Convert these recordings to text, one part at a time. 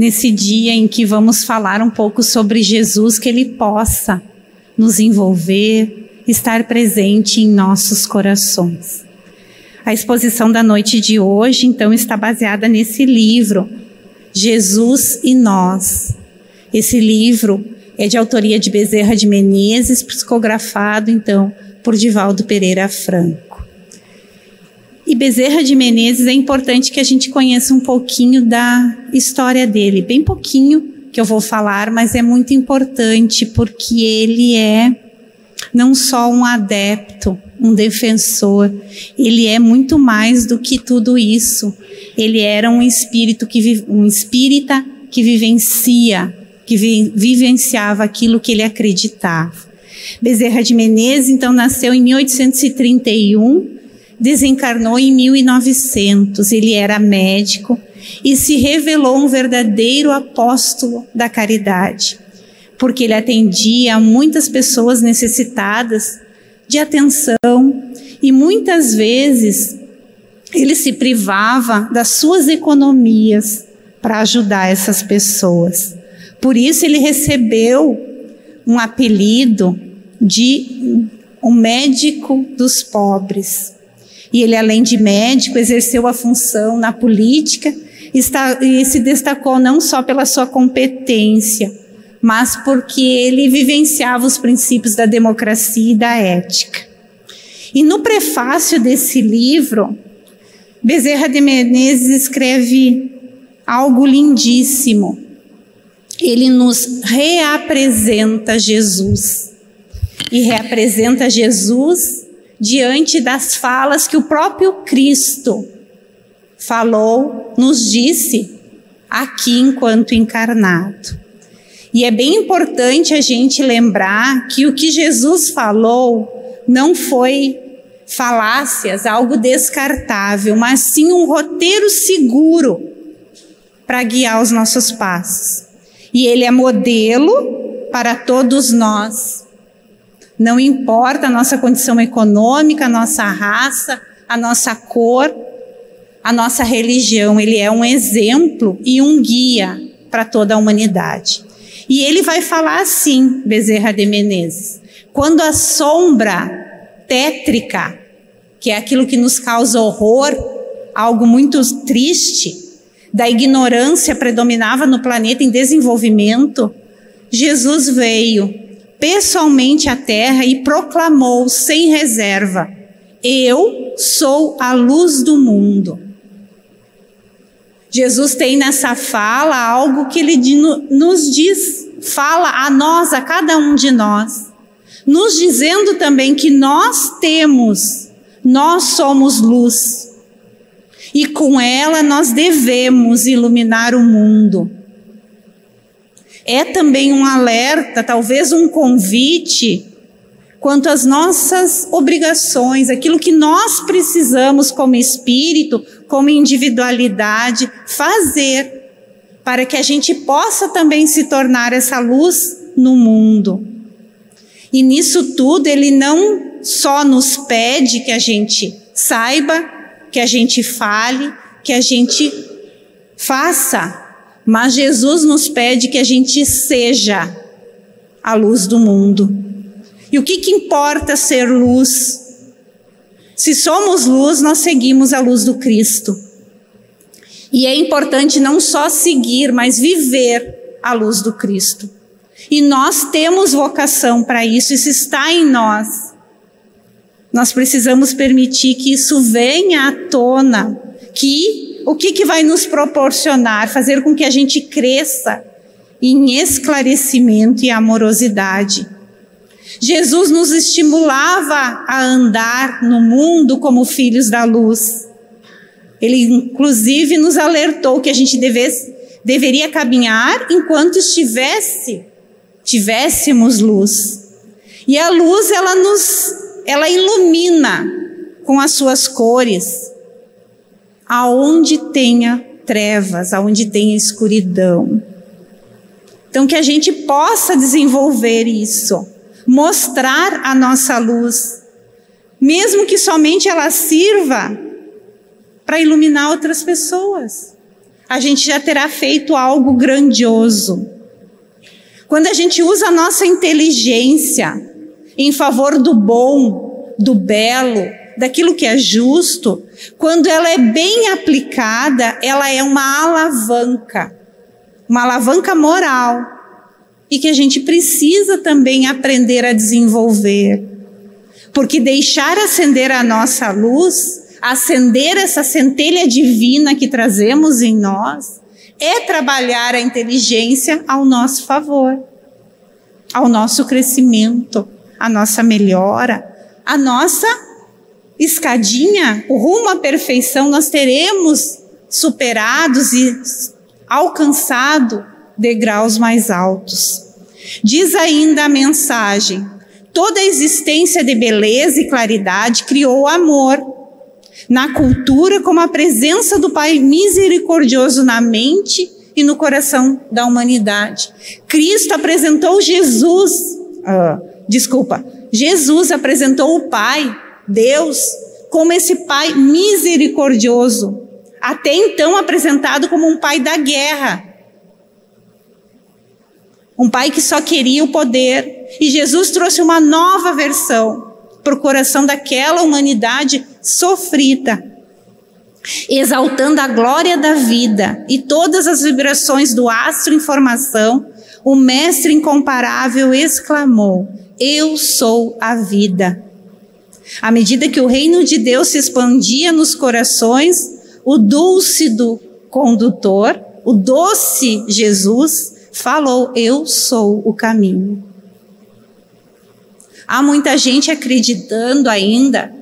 nesse dia em que vamos falar um pouco sobre Jesus, que Ele possa nos envolver, estar presente em nossos corações. A exposição da noite de hoje, então, está baseada nesse livro, Jesus e Nós. Esse livro é de autoria de Bezerra de Menezes, psicografado, então, por Divaldo Pereira Franco. E Bezerra de Menezes é importante que a gente conheça um pouquinho da história dele, bem pouquinho que eu vou falar, mas é muito importante porque ele é não só um adepto, um defensor, ele é muito mais do que tudo isso. Ele era um espírito que um espírita que vivencia, que vi, vivenciava aquilo que ele acreditava. Bezerra de Menezes então nasceu em 1831 desencarnou em 1900. Ele era médico e se revelou um verdadeiro apóstolo da caridade, porque ele atendia muitas pessoas necessitadas de atenção e muitas vezes ele se privava das suas economias para ajudar essas pessoas. Por isso ele recebeu um apelido de o médico dos pobres. E ele, além de médico, exerceu a função na política está, e se destacou não só pela sua competência, mas porque ele vivenciava os princípios da democracia e da ética. E no prefácio desse livro, Bezerra de Menezes escreve algo lindíssimo. Ele nos reapresenta Jesus. E reapresenta Jesus diante das falas que o próprio Cristo falou, nos disse aqui enquanto encarnado. E é bem importante a gente lembrar que o que Jesus falou não foi falácias, algo descartável, mas sim um roteiro seguro para guiar os nossos passos. E ele é modelo para todos nós não importa a nossa condição econômica, a nossa raça, a nossa cor, a nossa religião, ele é um exemplo e um guia para toda a humanidade. E ele vai falar assim, Bezerra de Menezes: quando a sombra tétrica, que é aquilo que nos causa horror, algo muito triste, da ignorância predominava no planeta em desenvolvimento, Jesus veio pessoalmente à terra e proclamou sem reserva: Eu sou a luz do mundo. Jesus tem nessa fala algo que ele nos diz, fala a nós, a cada um de nós, nos dizendo também que nós temos, nós somos luz. E com ela nós devemos iluminar o mundo é também um alerta, talvez um convite quanto às nossas obrigações, aquilo que nós precisamos como espírito, como individualidade fazer para que a gente possa também se tornar essa luz no mundo. E nisso tudo ele não só nos pede que a gente saiba, que a gente fale, que a gente faça, mas Jesus nos pede que a gente seja a luz do mundo. E o que, que importa ser luz? Se somos luz, nós seguimos a luz do Cristo. E é importante não só seguir, mas viver a luz do Cristo. E nós temos vocação para isso, isso está em nós. Nós precisamos permitir que isso venha à tona, que o que, que vai nos proporcionar? Fazer com que a gente cresça em esclarecimento e amorosidade. Jesus nos estimulava a andar no mundo como filhos da luz. Ele, inclusive, nos alertou que a gente devesse, deveria caminhar enquanto estivesse, tivéssemos luz. E a luz, ela nos, ela ilumina com as suas cores, aonde tenha trevas, aonde tenha escuridão. Então, que a gente possa desenvolver isso, mostrar a nossa luz, mesmo que somente ela sirva para iluminar outras pessoas. a gente já terá feito algo grandioso. Quando a gente usa a nossa inteligência em favor do bom, do belo, daquilo que é justo, quando ela é bem aplicada, ela é uma alavanca, uma alavanca moral, e que a gente precisa também aprender a desenvolver. Porque deixar acender a nossa luz, acender essa centelha divina que trazemos em nós, é trabalhar a inteligência ao nosso favor, ao nosso crescimento, a nossa melhora, a nossa escadinha, rumo à perfeição, nós teremos superados e alcançado degraus mais altos. Diz ainda a mensagem: toda a existência de beleza e claridade criou amor. Na cultura, como a presença do Pai misericordioso na mente e no coração da humanidade. Cristo apresentou Jesus, uh, desculpa, Jesus apresentou o Pai Deus como esse Pai misericordioso, até então apresentado como um Pai da guerra. Um Pai que só queria o poder. E Jesus trouxe uma nova versão para o coração daquela humanidade sofrida, exaltando a glória da vida e todas as vibrações do astro em formação. O Mestre incomparável exclamou: Eu sou a vida. À medida que o reino de Deus se expandia nos corações, o dúlcido condutor, o doce Jesus, falou: Eu sou o caminho. Há muita gente acreditando ainda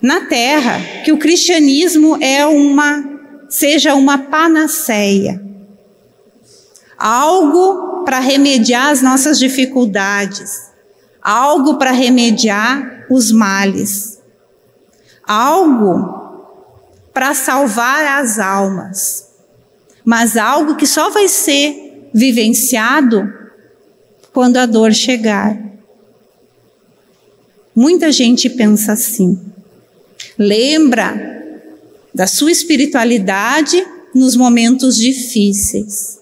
na terra que o cristianismo é uma seja uma panaceia. Algo para remediar as nossas dificuldades, algo para remediar os males, algo para salvar as almas, mas algo que só vai ser vivenciado quando a dor chegar. Muita gente pensa assim. Lembra da sua espiritualidade nos momentos difíceis.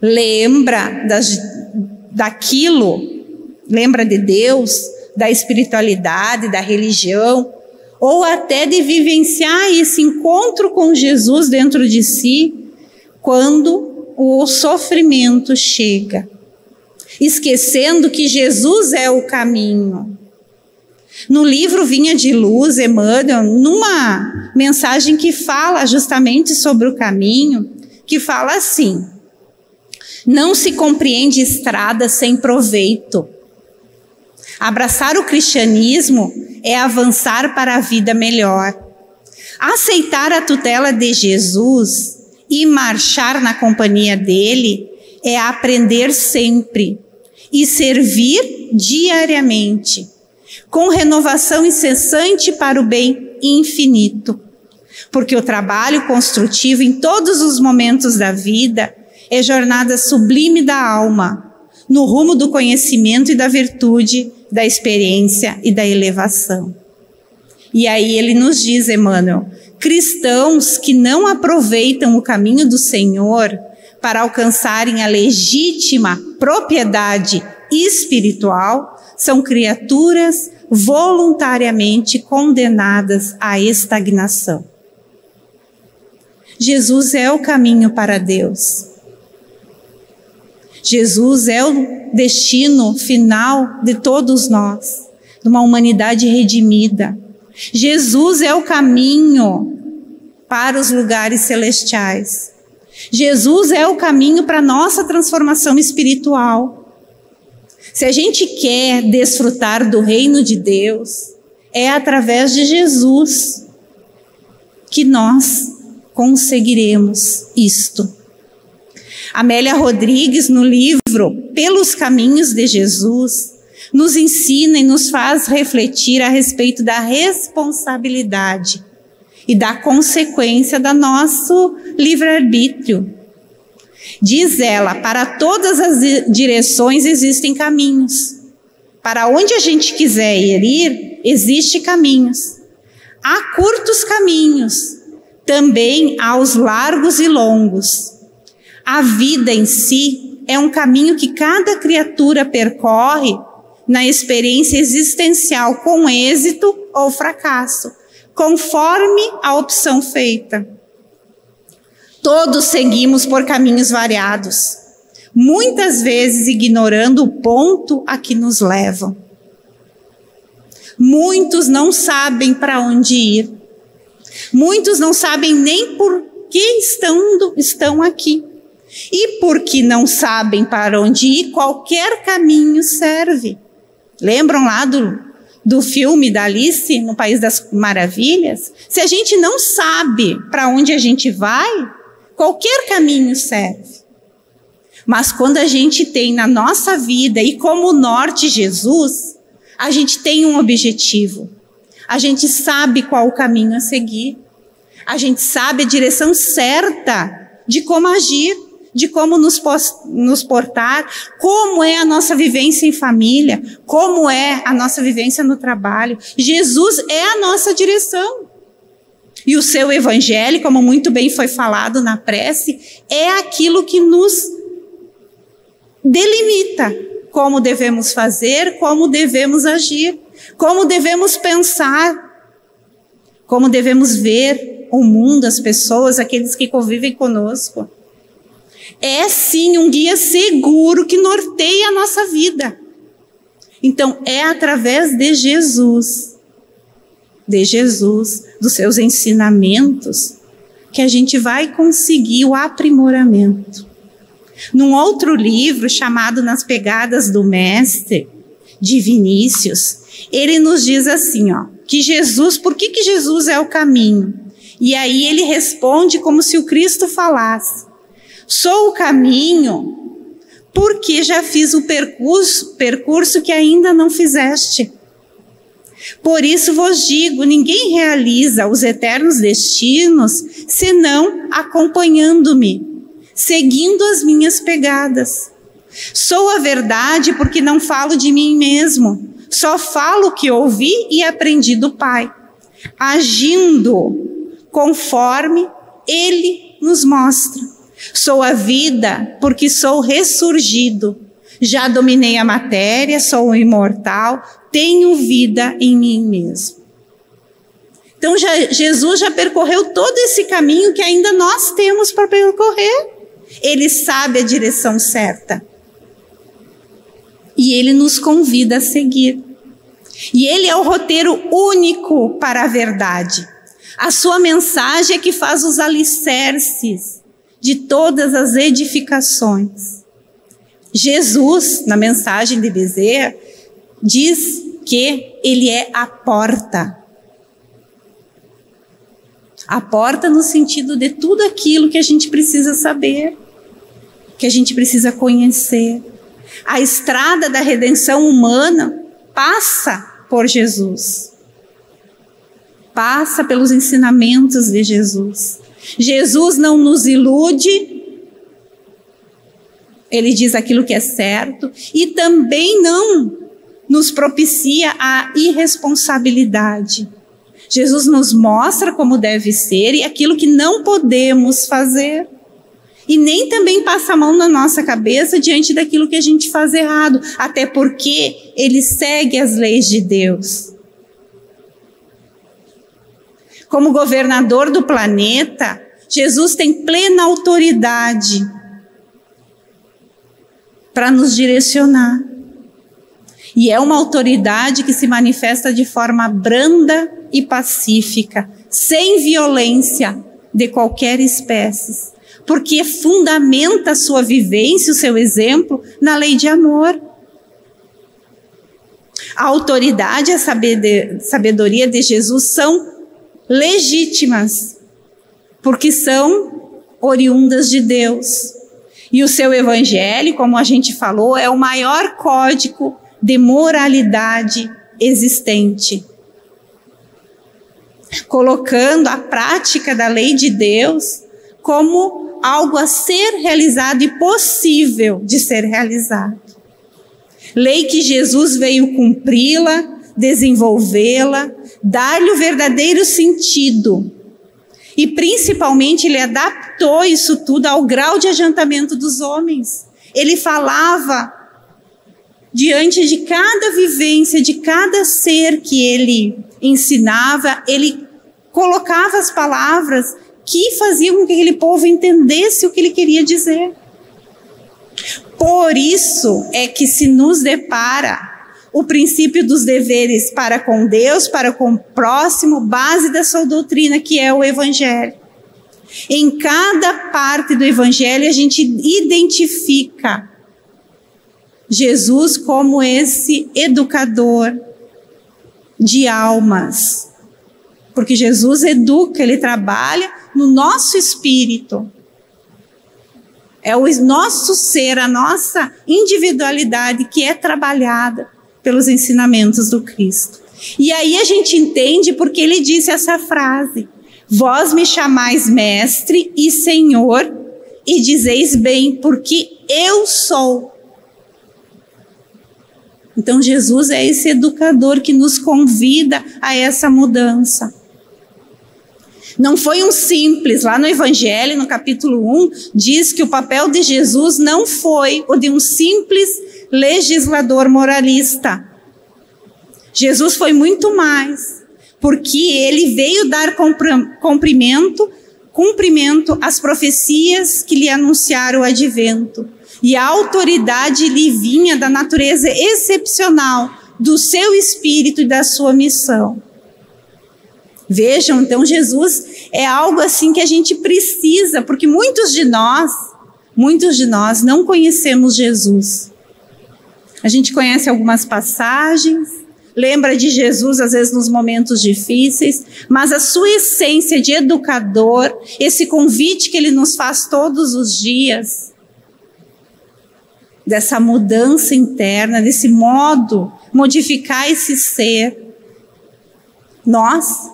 Lembra das, daquilo lembra de Deus, da espiritualidade, da religião, ou até de vivenciar esse encontro com Jesus dentro de si, quando o sofrimento chega, esquecendo que Jesus é o caminho. No livro Vinha de Luz, Emmanuel, numa mensagem que fala justamente sobre o caminho, que fala assim: não se compreende estrada sem proveito. Abraçar o cristianismo é avançar para a vida melhor. Aceitar a tutela de Jesus e marchar na companhia dele é aprender sempre e servir diariamente, com renovação incessante para o bem infinito. Porque o trabalho construtivo em todos os momentos da vida é jornada sublime da alma, no rumo do conhecimento e da virtude da experiência e da elevação. E aí ele nos diz, Emmanuel, cristãos que não aproveitam o caminho do Senhor para alcançarem a legítima propriedade espiritual são criaturas voluntariamente condenadas à estagnação. Jesus é o caminho para Deus. Jesus é o destino final de todos nós, de uma humanidade redimida. Jesus é o caminho para os lugares celestiais. Jesus é o caminho para a nossa transformação espiritual. Se a gente quer desfrutar do reino de Deus, é através de Jesus que nós conseguiremos isto. Amélia Rodrigues, no livro Pelos Caminhos de Jesus, nos ensina e nos faz refletir a respeito da responsabilidade e da consequência do nosso livre-arbítrio. Diz ela: para todas as direções existem caminhos. Para onde a gente quiser ir, existem caminhos. Há curtos caminhos também há os largos e longos. A vida em si é um caminho que cada criatura percorre na experiência existencial com êxito ou fracasso, conforme a opção feita. Todos seguimos por caminhos variados, muitas vezes ignorando o ponto a que nos levam. Muitos não sabem para onde ir. Muitos não sabem nem por que estão, estão aqui. E porque não sabem para onde ir, qualquer caminho serve. Lembram lá do, do filme da Alice no País das Maravilhas? Se a gente não sabe para onde a gente vai, qualquer caminho serve. Mas quando a gente tem na nossa vida e como norte Jesus, a gente tem um objetivo. A gente sabe qual o caminho a seguir. A gente sabe a direção certa de como agir, de como nos, nos portar, como é a nossa vivência em família, como é a nossa vivência no trabalho. Jesus é a nossa direção. E o seu evangelho, como muito bem foi falado na prece, é aquilo que nos delimita como devemos fazer, como devemos agir, como devemos pensar, como devemos ver o mundo, as pessoas, aqueles que convivem conosco. É sim um guia seguro que norteia a nossa vida. Então, é através de Jesus, de Jesus, dos seus ensinamentos, que a gente vai conseguir o aprimoramento. Num outro livro chamado Nas Pegadas do Mestre, de Vinícius, ele nos diz assim, ó, que Jesus, por que, que Jesus é o caminho? E aí ele responde como se o Cristo falasse: Sou o caminho porque já fiz o percurso, percurso que ainda não fizeste. Por isso vos digo: ninguém realiza os eternos destinos senão acompanhando-me seguindo as minhas pegadas. Sou a verdade porque não falo de mim mesmo, só falo o que ouvi e aprendi do Pai, agindo conforme Ele nos mostra. Sou a vida porque sou ressurgido. Já dominei a matéria, sou imortal, tenho vida em mim mesmo. Então já, Jesus já percorreu todo esse caminho que ainda nós temos para percorrer. Ele sabe a direção certa. E ele nos convida a seguir. E ele é o roteiro único para a verdade. A sua mensagem é que faz os alicerces de todas as edificações. Jesus, na mensagem de Bezerra, diz que ele é a porta. A porta no sentido de tudo aquilo que a gente precisa saber que a gente precisa conhecer. A estrada da redenção humana passa por Jesus. Passa pelos ensinamentos de Jesus. Jesus não nos ilude, ele diz aquilo que é certo, e também não nos propicia a irresponsabilidade. Jesus nos mostra como deve ser e aquilo que não podemos fazer. E nem também passa a mão na nossa cabeça diante daquilo que a gente faz errado, até porque ele segue as leis de Deus. Como governador do planeta, Jesus tem plena autoridade para nos direcionar. E é uma autoridade que se manifesta de forma branda e pacífica, sem violência de qualquer espécie porque fundamenta a sua vivência, o seu exemplo, na lei de amor. A autoridade e a sabedoria de Jesus são legítimas, porque são oriundas de Deus. E o seu evangelho, como a gente falou, é o maior código de moralidade existente. Colocando a prática da lei de Deus como algo a ser realizado e possível de ser realizado. Lei que Jesus veio cumpri-la, desenvolvê-la, dar-lhe o verdadeiro sentido. E principalmente ele adaptou isso tudo ao grau de adiantamento dos homens. Ele falava diante de cada vivência, de cada ser que ele ensinava, ele colocava as palavras que faziam com que aquele povo entendesse o que ele queria dizer. Por isso é que se nos depara o princípio dos deveres para com Deus, para com o próximo, base da sua doutrina, que é o Evangelho. Em cada parte do Evangelho, a gente identifica Jesus como esse educador de almas. Porque Jesus educa, ele trabalha no nosso espírito. É o nosso ser, a nossa individualidade que é trabalhada pelos ensinamentos do Cristo. E aí a gente entende porque ele disse essa frase: Vós me chamais mestre e senhor, e dizeis bem, porque eu sou. Então Jesus é esse educador que nos convida a essa mudança. Não foi um simples, lá no Evangelho, no capítulo 1, diz que o papel de Jesus não foi o de um simples legislador moralista. Jesus foi muito mais, porque ele veio dar cumprimento, cumprimento às profecias que lhe anunciaram o advento. E a autoridade lhe vinha da natureza excepcional do seu espírito e da sua missão. Vejam, então Jesus é algo assim que a gente precisa, porque muitos de nós, muitos de nós não conhecemos Jesus. A gente conhece algumas passagens, lembra de Jesus às vezes nos momentos difíceis, mas a sua essência de educador, esse convite que ele nos faz todos os dias, dessa mudança interna, desse modo modificar esse ser, nós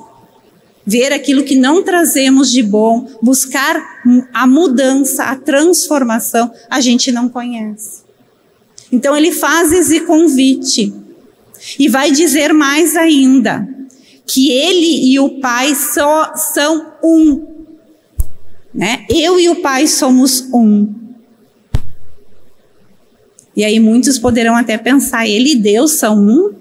ver aquilo que não trazemos de bom, buscar a mudança, a transformação, a gente não conhece. Então ele faz esse convite e vai dizer mais ainda que ele e o Pai só são um. Né? Eu e o Pai somos um. E aí muitos poderão até pensar, ele e Deus são um?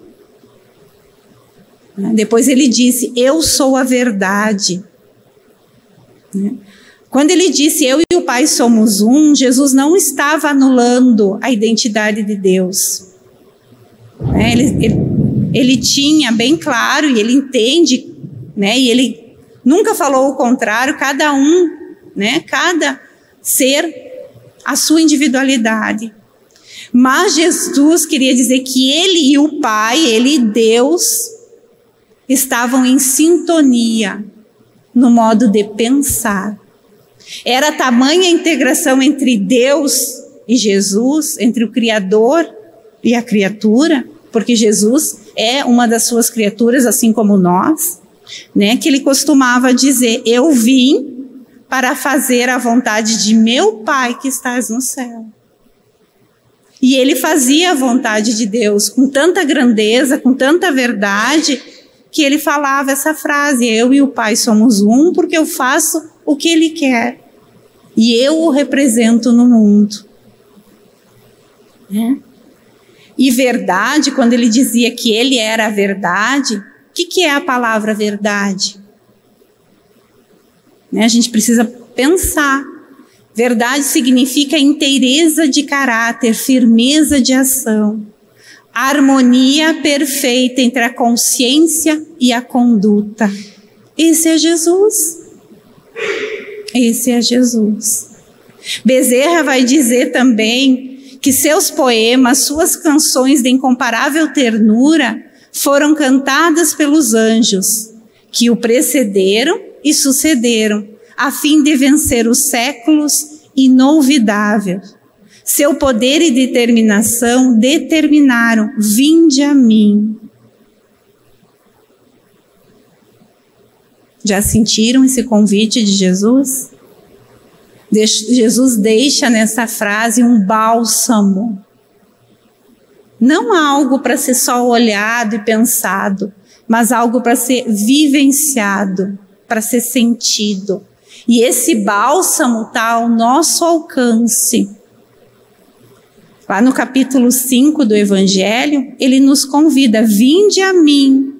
Né? Depois ele disse, eu sou a verdade. Quando ele disse eu e o Pai somos um, Jesus não estava anulando a identidade de Deus. Né? Ele, ele, ele, tinha bem claro e ele entende, né? E ele nunca falou o contrário. Cada um, né? Cada ser a sua individualidade. Mas Jesus queria dizer que ele e o Pai, ele e Deus, estavam em sintonia no modo de pensar era tamanha a integração entre Deus e Jesus, entre o Criador e a criatura, porque Jesus é uma das suas criaturas, assim como nós, né? Que ele costumava dizer: Eu vim para fazer a vontade de meu Pai que estás no céu. E ele fazia a vontade de Deus com tanta grandeza, com tanta verdade, que ele falava essa frase: Eu e o Pai somos um, porque eu faço o que ele quer. E eu o represento no mundo. Né? E verdade, quando ele dizia que ele era a verdade, o que, que é a palavra verdade? Né? A gente precisa pensar. Verdade significa inteireza de caráter, firmeza de ação, harmonia perfeita entre a consciência e a conduta. Esse é Jesus. Esse é Jesus. Bezerra vai dizer também que seus poemas, suas canções de incomparável ternura foram cantadas pelos anjos que o precederam e sucederam, a fim de vencer os séculos inolvidáveis. Seu poder e determinação determinaram: vinde a mim. Já sentiram esse convite de Jesus? Jesus deixa nessa frase um bálsamo. Não algo para ser só olhado e pensado, mas algo para ser vivenciado. para ser sentido. E esse bálsamo está ao nosso alcance. Lá no capítulo 5 do Evangelho, ele nos convida: vinde a mim,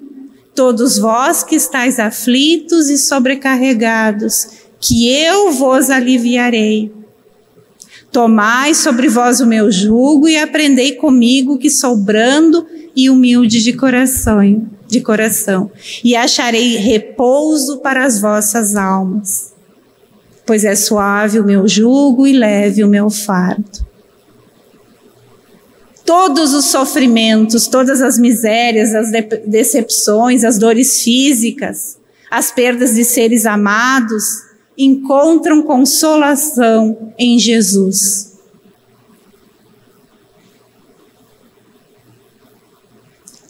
todos vós que estáis aflitos e sobrecarregados, que eu vos aliviarei. Tomai sobre vós o meu jugo e aprendei comigo que sou brando e humilde de coração, de coração, e acharei repouso para as vossas almas. Pois é suave o meu jugo e leve o meu fardo. Todos os sofrimentos, todas as misérias, as de decepções, as dores físicas, as perdas de seres amados, encontram consolação em Jesus.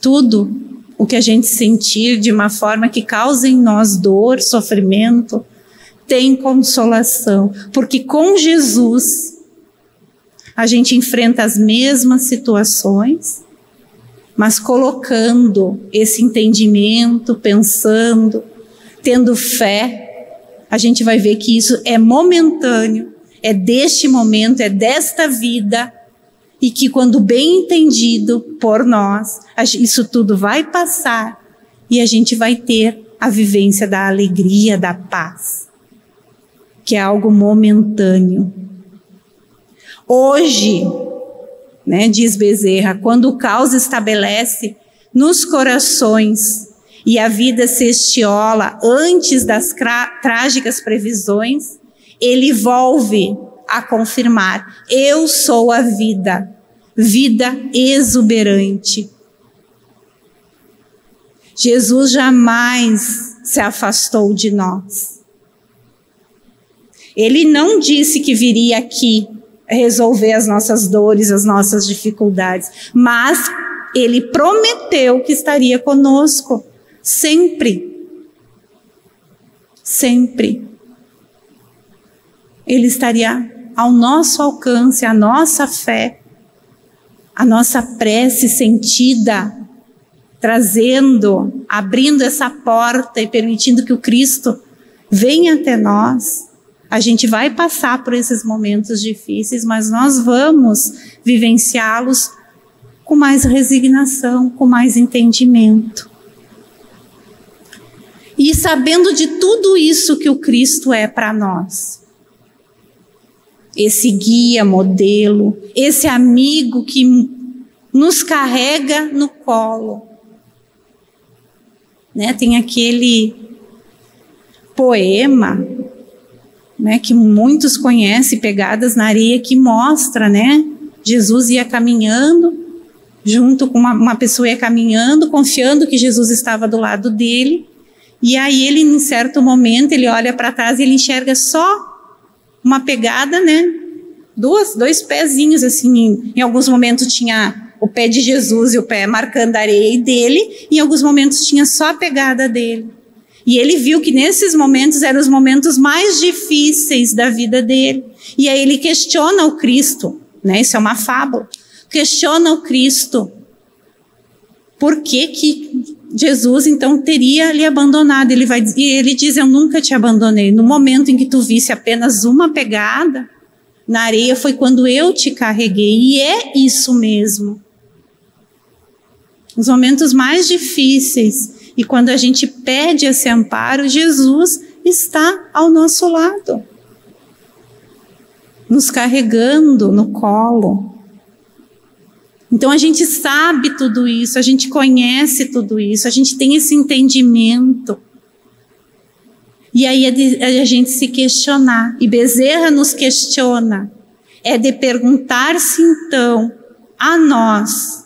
Tudo o que a gente sentir de uma forma que cause em nós dor, sofrimento, tem consolação, porque com Jesus a gente enfrenta as mesmas situações, mas colocando esse entendimento, pensando, tendo fé, a gente vai ver que isso é momentâneo, é deste momento, é desta vida, e que quando bem entendido por nós, isso tudo vai passar e a gente vai ter a vivência da alegria, da paz, que é algo momentâneo. Hoje, né, diz Bezerra, quando o caos estabelece nos corações e a vida se estiola antes das trágicas previsões, ele volve a confirmar: eu sou a vida, vida exuberante. Jesus jamais se afastou de nós. Ele não disse que viria aqui resolver as nossas dores, as nossas dificuldades, mas ele prometeu que estaria conosco. Sempre. Sempre. Ele estaria ao nosso alcance, a nossa fé, a nossa prece sentida, trazendo, abrindo essa porta e permitindo que o Cristo venha até nós. A gente vai passar por esses momentos difíceis, mas nós vamos vivenciá-los com mais resignação, com mais entendimento. E sabendo de tudo isso que o Cristo é para nós. Esse guia, modelo, esse amigo que nos carrega no colo. Né? Tem aquele poema, né, que muitos conhecem, Pegadas na Areia, que mostra, né, Jesus ia caminhando, junto com uma, uma pessoa ia caminhando, confiando que Jesus estava do lado dele, e aí ele, em certo momento, ele olha para trás e ele enxerga só uma pegada, né? Duas, dois pezinhos, assim. Em alguns momentos tinha o pé de Jesus e o pé marcando a areia dele, em alguns momentos tinha só a pegada dele. E ele viu que nesses momentos eram os momentos mais difíceis da vida dele. E aí ele questiona o Cristo, né? Isso é uma fábula. Questiona o Cristo. Por que que Jesus então teria lhe abandonado. Ele vai e ele diz: Eu nunca te abandonei. No momento em que tu visse apenas uma pegada na areia foi quando eu te carreguei. E é isso mesmo. Os momentos mais difíceis e quando a gente pede esse amparo, Jesus está ao nosso lado, nos carregando no colo. Então a gente sabe tudo isso, a gente conhece tudo isso, a gente tem esse entendimento. E aí é de, é a gente se questionar. E Bezerra nos questiona. É de perguntar-se então a nós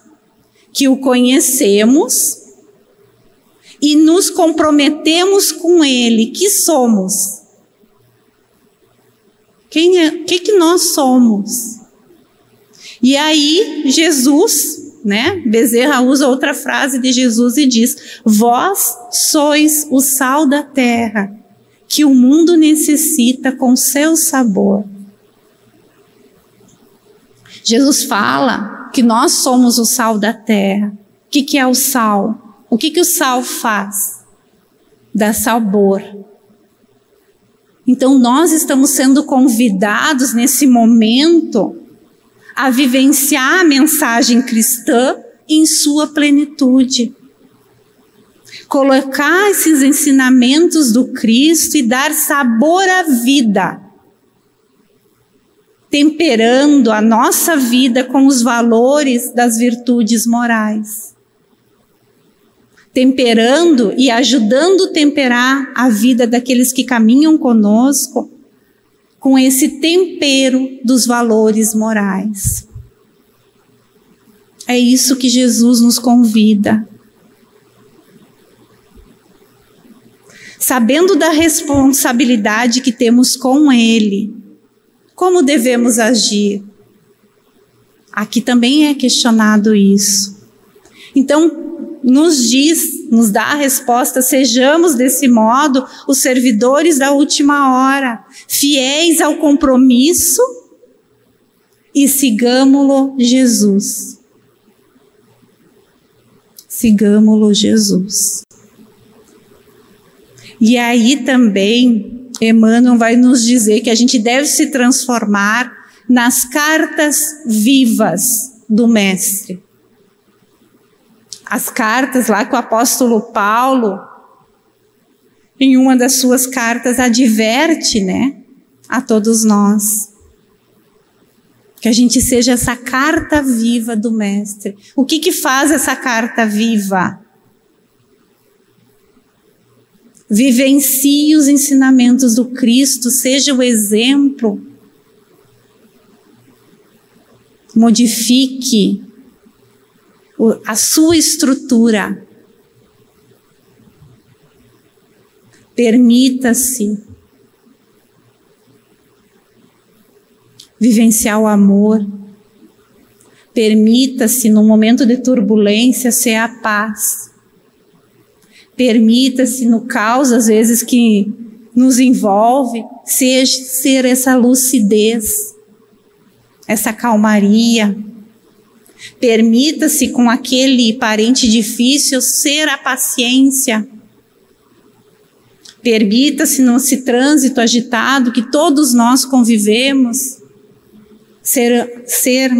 que o conhecemos e nos comprometemos com ele, que somos? Quem é? Que, que nós somos? E aí, Jesus, né? Bezerra usa outra frase de Jesus e diz: Vós sois o sal da terra, que o mundo necessita com seu sabor. Jesus fala que nós somos o sal da terra. O que, que é o sal? O que, que o sal faz? Dá sabor. Então, nós estamos sendo convidados nesse momento a vivenciar a mensagem cristã em sua plenitude. Colocar esses ensinamentos do Cristo e dar sabor à vida, temperando a nossa vida com os valores das virtudes morais. Temperando e ajudando a temperar a vida daqueles que caminham conosco com esse tempero dos valores morais. É isso que Jesus nos convida. Sabendo da responsabilidade que temos com Ele, como devemos agir? Aqui também é questionado isso. Então, nos diz, nos dá a resposta: sejamos desse modo os servidores da última hora, fiéis ao compromisso e sigamos-lo Jesus. Sigamos-lo Jesus. E aí também, Emmanuel vai nos dizer que a gente deve se transformar nas cartas vivas do Mestre as cartas lá que o apóstolo Paulo, em uma das suas cartas, adverte, né, a todos nós. Que a gente seja essa carta viva do Mestre. O que que faz essa carta viva? Vivencie os ensinamentos do Cristo, seja o exemplo. Modifique a sua estrutura. Permita-se vivenciar o amor. Permita-se, no momento de turbulência, ser a paz. Permita-se, no caos, às vezes, que nos envolve, ser, ser essa lucidez, essa calmaria Permita-se com aquele parente difícil ser a paciência. Permita-se nesse trânsito agitado que todos nós convivemos, ser, ser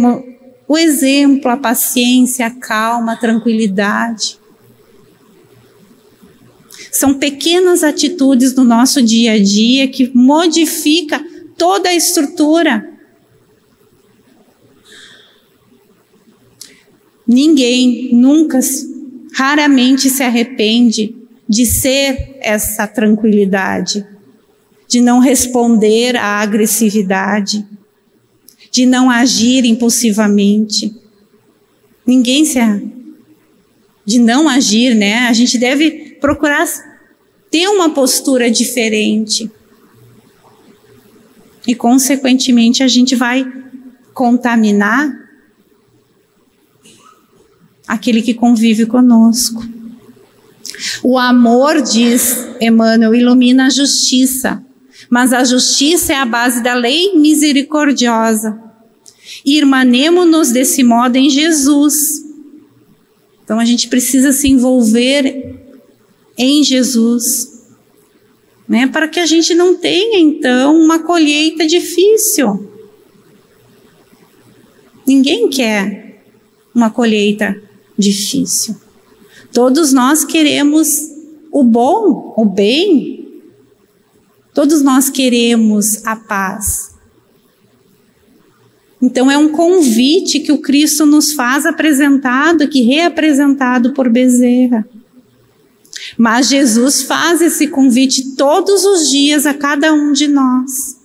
o exemplo, a paciência, a calma, a tranquilidade. São pequenas atitudes no nosso dia a dia que modifica toda a estrutura Ninguém nunca, raramente se arrepende de ser essa tranquilidade, de não responder à agressividade, de não agir impulsivamente. Ninguém se de não agir, né? A gente deve procurar ter uma postura diferente. E consequentemente a gente vai contaminar aquele que convive conosco. O amor, diz Emmanuel, ilumina a justiça, mas a justiça é a base da lei misericordiosa. Irmanemo-nos desse modo em Jesus. Então a gente precisa se envolver em Jesus, né? Para que a gente não tenha então uma colheita difícil. Ninguém quer uma colheita difícil. Todos nós queremos o bom, o bem. Todos nós queremos a paz. Então é um convite que o Cristo nos faz apresentado, que reapresentado por Bezerra. Mas Jesus faz esse convite todos os dias a cada um de nós.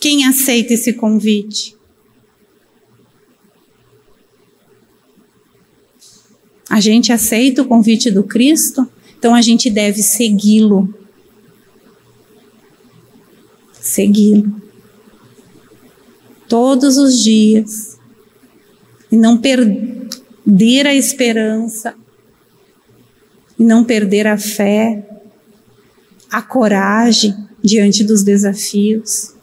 Quem aceita esse convite? A gente aceita o convite do Cristo, então a gente deve segui-lo. Segui-lo. Todos os dias. E não perder a esperança. E não perder a fé, a coragem diante dos desafios.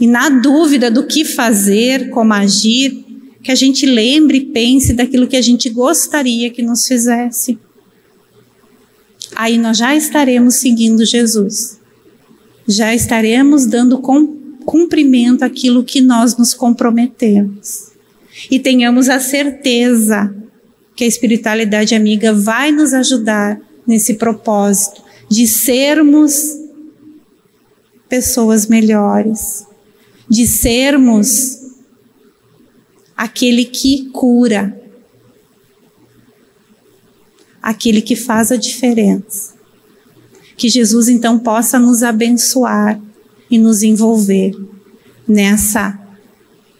E na dúvida do que fazer, como agir, que a gente lembre e pense daquilo que a gente gostaria que nos fizesse. aí nós já estaremos seguindo Jesus. Já estaremos dando cumprimento àquilo que nós nos comprometemos. E tenhamos a certeza que a espiritualidade amiga vai nos ajudar nesse propósito de sermos pessoas melhores, de sermos aquele que cura, aquele que faz a diferença. Que Jesus então possa nos abençoar e nos envolver nessa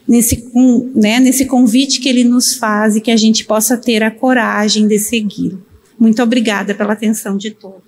nesse, né, nesse convite que ele nos faz e que a gente possa ter a coragem de segui-lo. Muito obrigada pela atenção de todos.